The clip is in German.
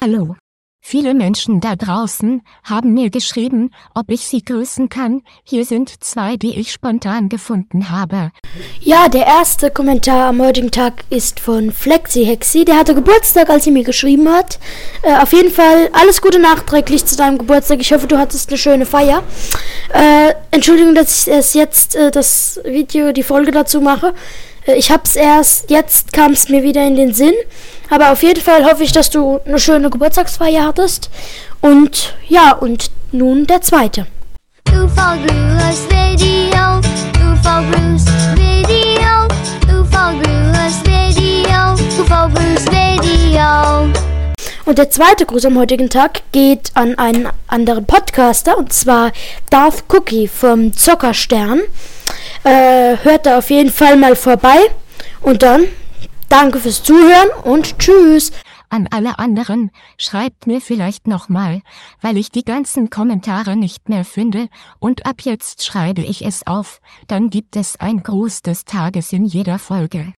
Hallo. Viele Menschen da draußen haben mir geschrieben, ob ich sie grüßen kann. Hier sind zwei, die ich spontan gefunden habe. Ja, der erste Kommentar am heutigen Tag ist von Flexi Hexi. Der hatte Geburtstag, als sie mir geschrieben hat. Äh, auf jeden Fall alles Gute nachträglich zu deinem Geburtstag. Ich hoffe, du hattest eine schöne Feier. Äh, Entschuldigung, dass ich erst jetzt äh, das Video, die Folge dazu mache. Äh, ich hab's erst, jetzt kam es mir wieder in den Sinn. Aber auf jeden Fall hoffe ich, dass du eine schöne Geburtstagsfeier hattest. Und ja, und nun der zweite. UFO Brewers Video, UFO Brews Video, UFO Brewers Video, UFO Brews Video. Und der zweite Gruß am heutigen Tag geht an einen anderen Podcaster, und zwar Darth Cookie vom Zockerstern. Äh, hört da auf jeden Fall mal vorbei. Und dann danke fürs Zuhören und tschüss. An alle anderen, schreibt mir vielleicht nochmal, weil ich die ganzen Kommentare nicht mehr finde, und ab jetzt schreibe ich es auf, dann gibt es ein Gruß des Tages in jeder Folge.